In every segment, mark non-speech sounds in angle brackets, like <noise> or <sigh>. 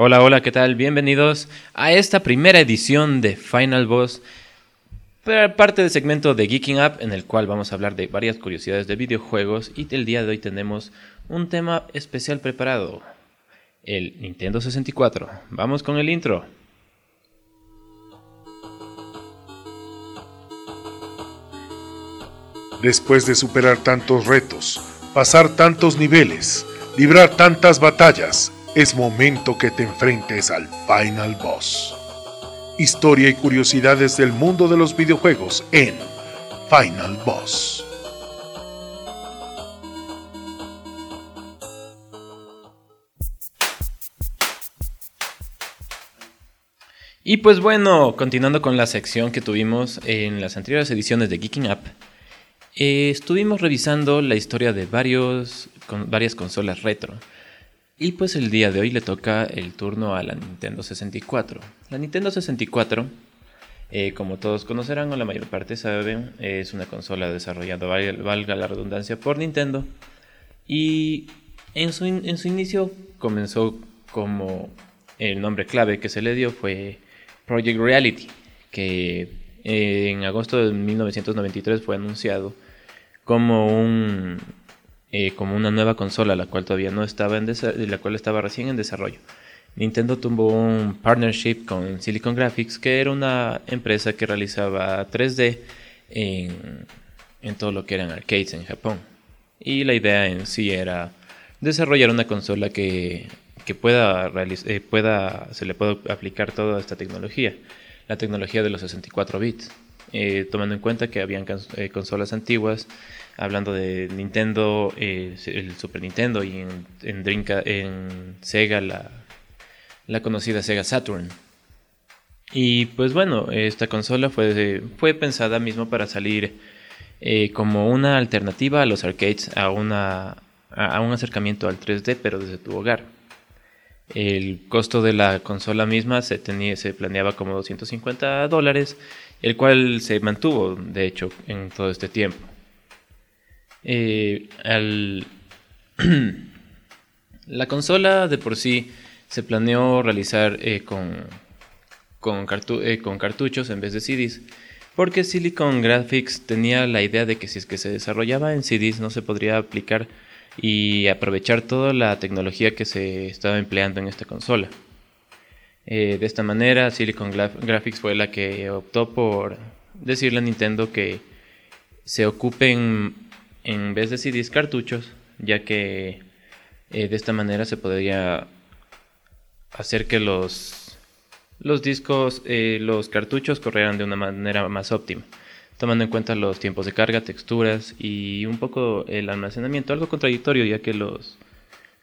Hola, hola, ¿qué tal? Bienvenidos a esta primera edición de Final Boss, parte del segmento de Geeking Up, en el cual vamos a hablar de varias curiosidades de videojuegos y el día de hoy tenemos un tema especial preparado, el Nintendo 64. Vamos con el intro. Después de superar tantos retos, pasar tantos niveles, librar tantas batallas, es momento que te enfrentes al Final Boss. Historia y curiosidades del mundo de los videojuegos en Final Boss. Y pues bueno, continuando con la sección que tuvimos en las anteriores ediciones de Geeking Up, eh, estuvimos revisando la historia de varios, con, varias consolas retro. Y pues el día de hoy le toca el turno a la Nintendo 64. La Nintendo 64, eh, como todos conocerán o la mayor parte saben, es una consola desarrollada, valga la redundancia, por Nintendo. Y en su, en su inicio comenzó como el nombre clave que se le dio fue Project Reality, que en agosto de 1993 fue anunciado como un eh, como una nueva consola, la cual todavía no estaba en la cual estaba recién en desarrollo. Nintendo tuvo un partnership con Silicon Graphics, que era una empresa que realizaba 3D en, en todo lo que eran arcades en Japón. Y la idea en sí era desarrollar una consola que, que pueda, eh, pueda, se le pueda aplicar toda esta tecnología, la tecnología de los 64 bits. Eh, tomando en cuenta que habían eh, consolas antiguas, hablando de Nintendo, eh, el Super Nintendo y en, en, en Sega la, conocida Sega Saturn. Y pues bueno, esta consola fue, pensada mismo para salir como una alternativa a los arcades, a, una, a un acercamiento al 3D, pero desde tu hogar. El costo de la consola misma se, se planeaba como 250 dólares el cual se mantuvo, de hecho, en todo este tiempo. Eh, <clears throat> la consola de por sí se planeó realizar eh, con, eh, con, cartuchos en vez de CDs, porque Silicon Graphics tenía la idea de que si es que se desarrollaba en CDs no se podría aplicar y aprovechar toda la tecnología que se estaba empleando en esta consola. Eh, de esta manera, Silicon Graphics fue la que optó por decirle a Nintendo que se ocupen en vez de CDs cartuchos, ya que eh, de esta manera se podría hacer que los, los discos, eh, los cartuchos corrieran de una manera más óptima, tomando en cuenta los tiempos de carga, texturas y un poco el almacenamiento, algo contradictorio ya que los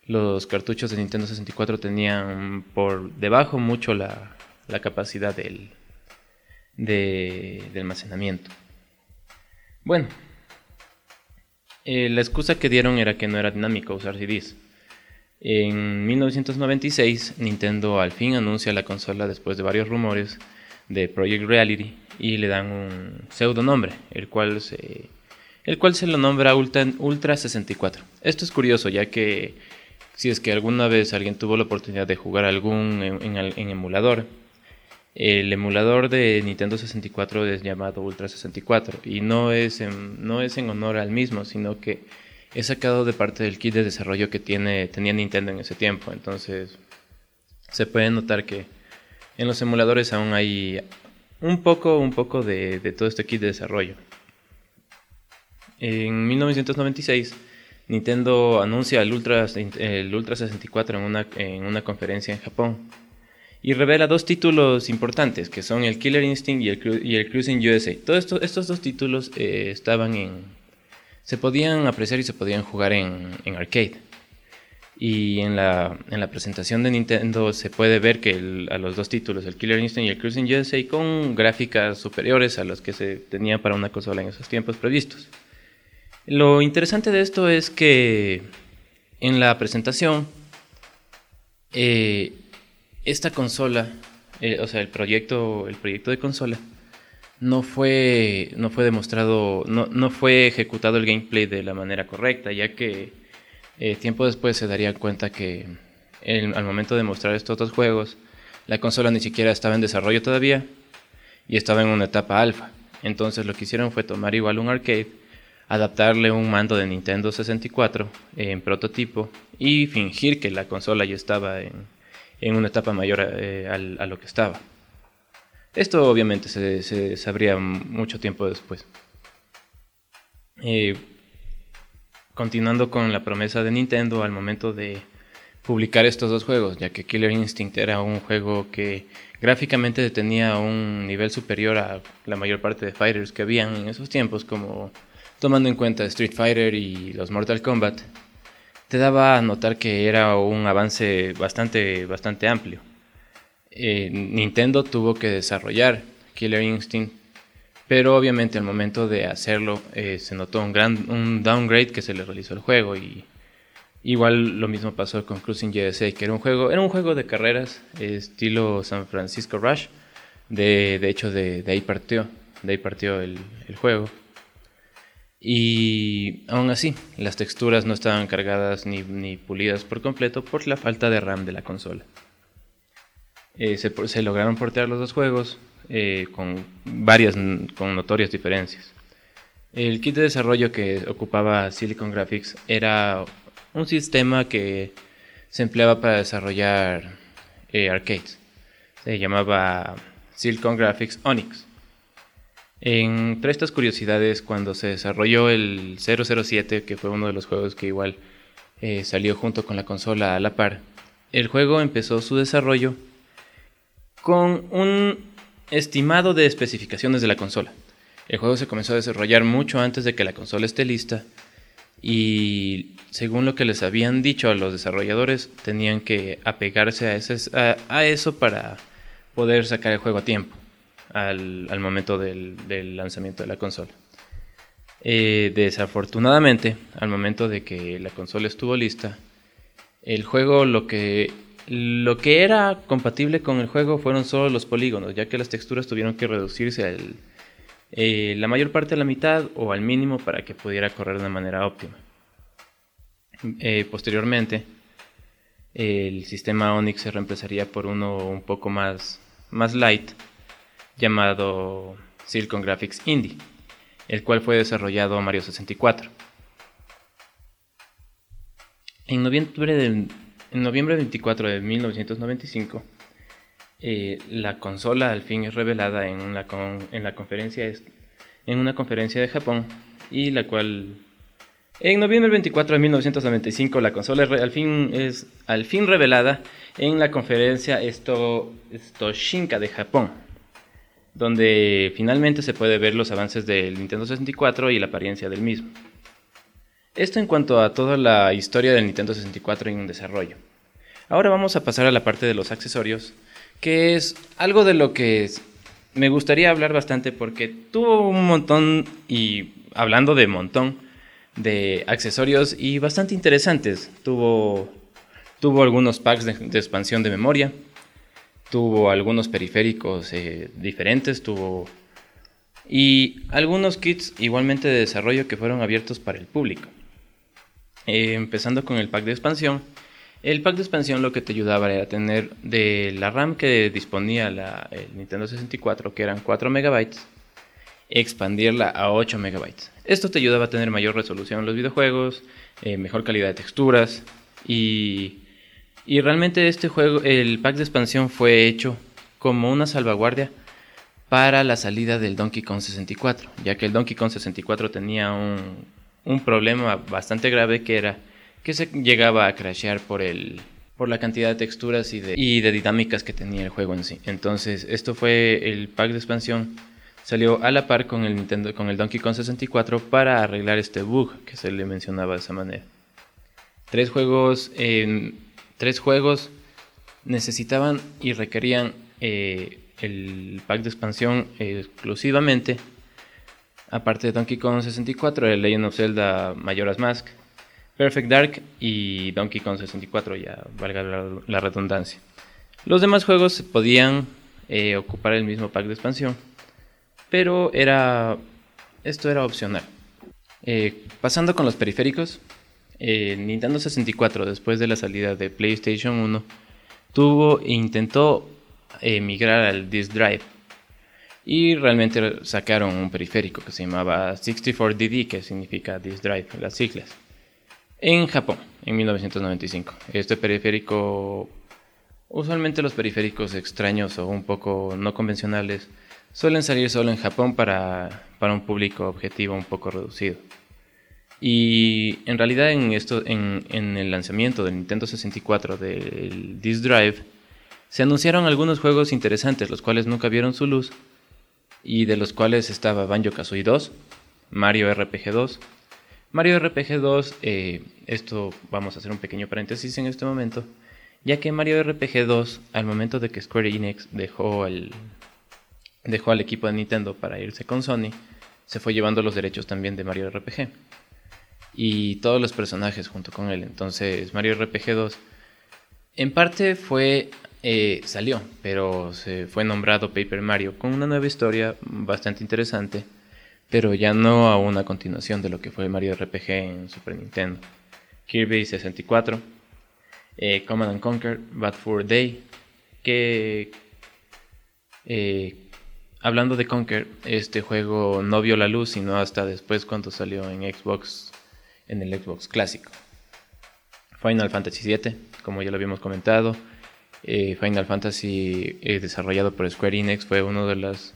los cartuchos de Nintendo 64 tenían por debajo mucho la, capacidad del, de, almacenamiento. Bueno, eh, la excusa que dieron era que no era dinámico usar CDs. En 1996, Nintendo al fin anuncia la consola después de varios rumores de Project Reality y le dan un pseudo nombre, el cual se, el cual se lo nombra Ultra 64. Esto es curioso, ya que si es que alguna vez alguien tuvo la oportunidad de jugar algún en, emulador, el emulador de Nintendo 64 es llamado Ultra 64 y no es, en, no es en honor al mismo, sino que es sacado de parte del kit de desarrollo que tiene, tenía Nintendo en ese tiempo. Entonces se puede notar que en los emuladores aún hay un poco, un poco de, de todo este kit de desarrollo. En 1996 Nintendo anuncia el Ultra, el Ultra 64 en una, en una conferencia en Japón y revela dos títulos importantes que son el Killer Instinct y el, y el Cruising USA. Todos estos dos títulos eh, estaban en... se podían apreciar y se podían jugar en, en arcade. Y en la, en la, presentación de Nintendo se puede ver que a los dos títulos, el Killer Instinct y el Cruising USA, con gráficas superiores a las que se tenía para una consola en esos tiempos previstos. Lo interesante de esto es que en la presentación, eh, esta consola, eh, o sea, el proyecto, el proyecto de consola, no fue, no fue demostrado, no, no, fue ejecutado el gameplay de la manera correcta, ya que eh, tiempo después se daría cuenta que al momento de mostrar estos dos juegos, la consola ni siquiera estaba en desarrollo todavía y estaba en una etapa alfa. Entonces lo que hicieron fue tomar igual un arcade, adaptarle un mando de Nintendo 64 en prototipo y fingir que la consola ya estaba en, una etapa mayor eh, a lo que estaba. Esto obviamente se, sabría mucho tiempo después. Eh, continuando con la promesa de Nintendo al momento de publicar estos dos juegos, ya que Killer Instinct era un juego que gráficamente tenía un nivel superior a la mayor parte de fighters que habían en esos tiempos, como tomando en cuenta Street Fighter y los Mortal Kombat, te daba a notar que era un avance bastante, bastante amplio. Eh, Nintendo tuvo que desarrollar Killer Instinct, pero obviamente al momento de hacerlo eh, se notó un gran un downgrade que se le realizó al juego y igual lo mismo pasó con Cruising USA, que era un juego, era un juego de carreras estilo San Francisco Rush, de, hecho de, ahí partió, de ahí partió el, juego. Y aún así, las texturas no estaban cargadas ni, ni pulidas por completo por la falta de RAM de la consola. Eh, se, lograron portear los dos juegos eh, con varias, con notorias diferencias. El kit de desarrollo que ocupaba Silicon Graphics era un sistema que se empleaba para desarrollar eh, arcades. Se llamaba Silicon Graphics Onyx. Entre estas curiosidades, cuando se desarrolló el 007, que fue uno de los juegos que igual salió junto con la consola a la par, el juego empezó su desarrollo con un estimado de especificaciones de la consola. El juego se comenzó a desarrollar mucho antes de que la consola esté lista y según lo que les habían dicho a los desarrolladores tenían que apegarse a, eso para poder sacar el juego a tiempo al, momento del, lanzamiento de la consola. Eh, desafortunadamente, al momento de que la consola estuvo lista, el juego lo que lo que era compatible con el juego fueron solo los polígonos, ya que las texturas tuvieron que reducirse a eh, la mayor parte a la mitad o al mínimo para que pudiera correr de manera óptima. Eh, posteriormente, el sistema Onyx se reemplazaría por uno un poco más, más light, llamado Silicon Graphics Indie, el cual fue desarrollado a Mario 64. En noviembre del noviembre 24 de 1995, eh, la consola al fin es revelada en una, en la conferencia en una conferencia de Japón y la cual en noviembre 24 de 1995 la consola al fin es al fin revelada en la conferencia Esto, de Japón, donde finalmente se puede ver los avances del Nintendo 64 y la apariencia del mismo. Esto en cuanto a toda la historia del Nintendo 64 en desarrollo. Ahora vamos a pasar a la parte de los accesorios, que es algo de lo que me gustaría hablar bastante porque tuvo un montón, y hablando de montón, de accesorios y bastante interesantes. Tuvo, tuvo algunos packs de, expansión de memoria, tuvo algunos periféricos eh, diferentes, tuvo... Y algunos kits igualmente de desarrollo que fueron abiertos para el público. Eh, empezando con el pack de expansión. El pack de expansión lo que te ayudaba era tener de la RAM que disponía la, el Nintendo 64, que eran 4 MB, expandirla a 8 MB. Esto te ayudaba a tener mayor resolución en los videojuegos, eh, mejor calidad de texturas y, y realmente este juego, el pack de expansión fue hecho como una salvaguardia para la salida del Donkey Kong 64, ya que el Donkey Kong 64 tenía un, un problema bastante grave que era que se llegaba a crashear por el por la cantidad de texturas y de, y de dinámicas que tenía el juego en sí. Entonces, esto fue el pack de expansión. Salió a la par con el Nintendo, con el Donkey Kong 64 para arreglar este bug que se le mencionaba de esa manera. Tres juegos, tres juegos necesitaban y requerían eh, el pack de expansión exclusivamente Aparte de Donkey Kong 64, el Legend of Zelda Majora's Mask, Perfect Dark y Donkey Kong 64, ya valga la, redundancia. Los demás juegos podían eh, ocupar el mismo pack de expansión, pero era esto era opcional. Eh, pasando con los periféricos, el Nintendo 64, después de la salida de PlayStation 1, tuvo e intentó migrar al disk drive. Y realmente sacaron un periférico que se llamaba 64DD, que significa disk drive, las siglas, en Japón, en 1995. Este periférico, usualmente los periféricos extraños o un poco no convencionales, suelen salir solo en Japón para, para un público objetivo un poco reducido. Y en realidad en, esto, en, el lanzamiento del Nintendo 64 del Disk Drive, se anunciaron algunos juegos interesantes, los cuales nunca vieron su luz, y de los cuales estaba Banjo Kazooie 2, Mario RPG 2. Mario RPG 2, eh, esto vamos a hacer un pequeño paréntesis en este momento, ya que Mario RPG 2, al momento de que Square Enix dejó, el, dejó al equipo de Nintendo para irse con Sony, se fue llevando los derechos también de Mario RPG y todos los personajes junto con él. Entonces Mario RPG 2 en parte fue eh, salió, pero se fue nombrado Paper Mario con una nueva historia bastante interesante, pero ya no a una continuación de lo que fue Mario RPG en Super Nintendo. Kirby 64, eh, Command and Conquer, Bad Fur Day, que eh, hablando de Conquer, este juego no vio la luz sino hasta después cuando salió en Xbox en el Xbox clásico. Final Fantasy VII, como ya lo habíamos comentado, eh, Final Fantasy eh, desarrollado por Square Enix fue uno de, las,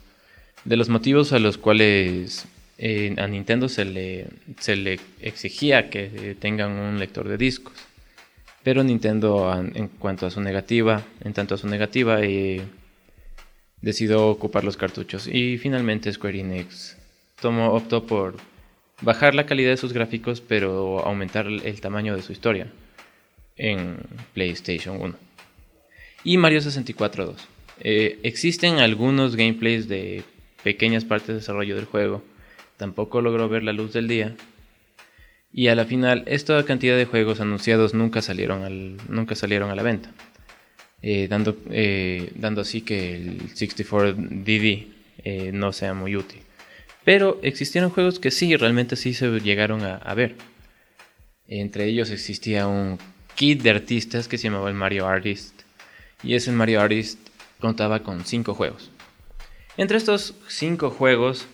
de los motivos a los cuales eh, a Nintendo se le, se le exigía que tengan un lector de discos. Pero Nintendo, en cuanto a su negativa, en tanto a su negativa, decidió ocupar los cartuchos. Y finalmente Square Enix tomó, optó por bajar la calidad de sus gráficos, pero aumentar el tamaño de su historia en PlayStation 1. Y Mario 64 2. Eh, existen algunos gameplays de pequeñas partes de desarrollo del juego. Tampoco logró ver la luz del día. Y a la final, esta cantidad de juegos anunciados nunca salieron, al, nunca salieron a la venta. Eh, dando, eh, dando así que el 64DD no sea muy útil. Pero existieron juegos que sí, realmente sí se llegaron a, ver. Entre ellos existía un kit de artistas que se llamaba el Mario Artist. Y ese Mario Artist contaba con 5 juegos. Entre estos 5 juegos,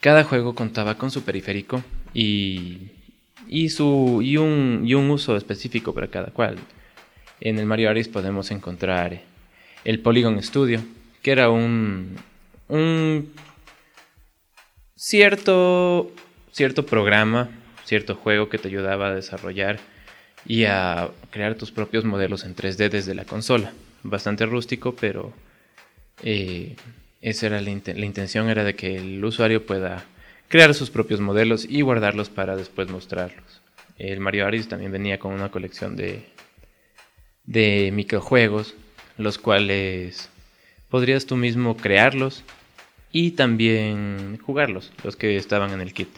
cada juego contaba con su periférico y, y, su, y, un, y un uso específico para cada cual. En el Mario Artist podemos encontrar el Polygon Studio, que era un, un cierto, cierto programa, cierto juego que te ayudaba a desarrollar y a crear tus propios modelos en 3D desde la consola. Bastante rústico, pero eh, esa era la, intención, era de que el usuario pueda crear sus propios modelos y guardarlos para después mostrarlos. El Mario Aris también venía con una colección de, de microjuegos, los cuales podrías tú mismo crearlos y también jugarlos, los que estaban en el kit.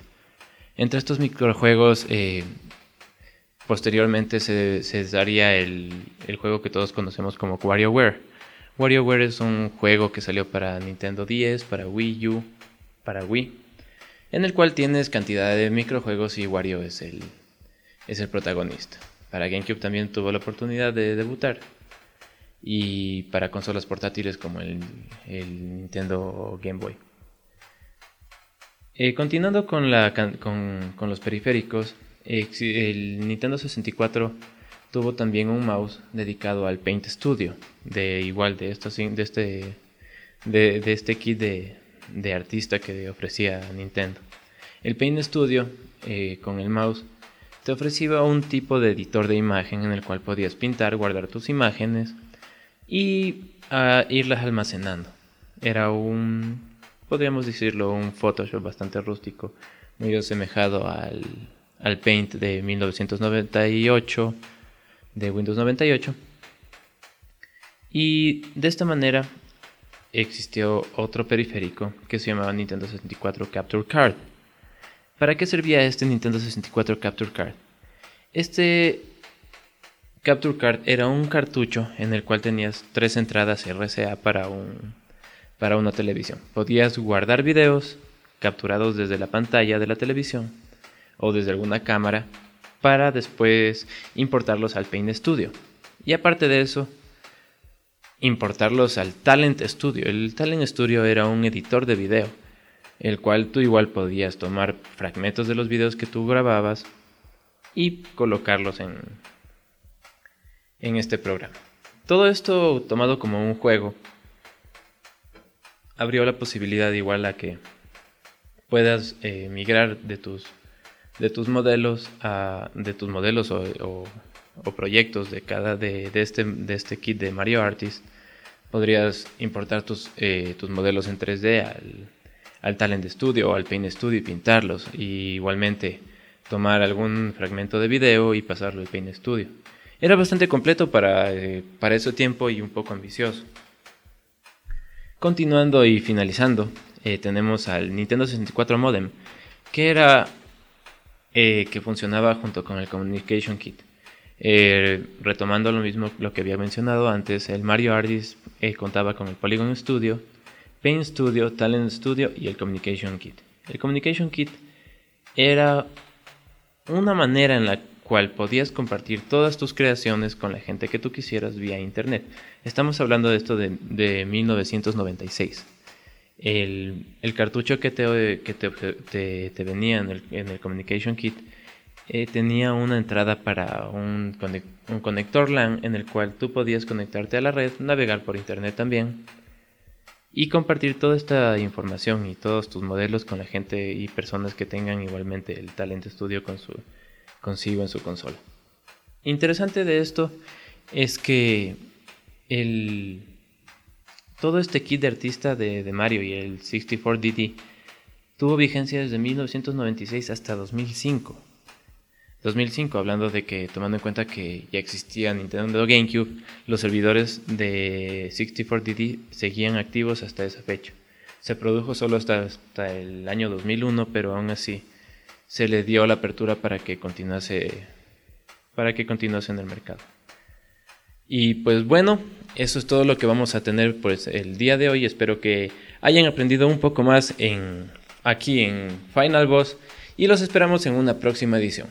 Entre estos microjuegos, eh, posteriormente se, daría el, juego que todos conocemos como WarioWare. WarioWare es un juego que salió para Nintendo 10, para Wii U, para Wii, en el cual tienes cantidad de microjuegos y Wario es el, es el protagonista. Para GameCube también tuvo la oportunidad de debutar y para consolas portátiles como el, Nintendo Game Boy. Eh, continuando con, los periféricos, el Nintendo 64 tuvo también un mouse dedicado al Paint Studio, de igual de, esto, de, este, de, este kit de, artista que ofrecía Nintendo. El Paint Studio eh, con el mouse te ofrecía un tipo de editor de imagen en el cual podías pintar, guardar tus imágenes, y a irlas almacenando. Era un, podríamos decirlo, un Photoshop bastante rústico, muy asemejado al, al Paint de 1998, de Windows 98. Y de esta manera existió otro periférico que se llamaba Nintendo 64 Capture Card. ¿Para qué servía este Nintendo 64 Capture Card? Este Capture Card era un cartucho en el cual tenías tres entradas RCA para, un, para una televisión. Podías guardar videos capturados desde la pantalla de la televisión o desde alguna cámara para después importarlos al Paint Studio. Y aparte de eso, importarlos al Talent Studio. El Talent Studio era un editor de video, el cual tú igual podías tomar fragmentos de los videos que tú grababas y colocarlos en, en este programa. Todo esto tomado como un juego abrió la posibilidad igual a que puedas eh, migrar de tus de tus modelos de tus modelos o, proyectos de cada de, este de este kit de Mario Artist podrías importar tus, eh, tus modelos en 3D al, al Talent Studio o al Paint Studio y pintarlos y igualmente tomar algún fragmento de video y pasarlo al Paint Studio era bastante completo para, eh, para ese tiempo y un poco ambicioso. Continuando y finalizando, eh, tenemos al Nintendo 64 Modem, que era eh, que funcionaba junto con el Communication Kit. retomando lo mismo lo que había mencionado antes, el Mario Artist contaba con el Polygon Studio, Paint Studio, Talent Studio y el Communication Kit. El Communication Kit era una manera en la cual podías compartir todas tus creaciones con la gente que tú quisieras vía internet. Estamos hablando de esto de, 1996. El, cartucho que, te, que te, venía en el, Communication Kit eh, tenía una entrada para un, un conector LAN en el cual tú podías conectarte a la red, navegar por internet también y compartir toda esta información y todos tus modelos con la gente y personas que tengan igualmente el Talent Studio con su, consigo en su consola. Interesante de esto es que el, todo este kit de artista de, Mario y el 64DD tuvo vigencia desde 1996 hasta 2005. 2005, hablando de que, tomando en cuenta que ya existía Nintendo GameCube, los servidores de 64DD seguían activos hasta esa fecha. Se produjo solo hasta, hasta el año 2001, pero aún así se le dio la apertura para que continuase para que continuase en el mercado. Y pues bueno, eso es todo lo que vamos a tener pues el día de hoy. Espero que hayan aprendido un poco más en aquí en Final Boss y los esperamos en una próxima edición.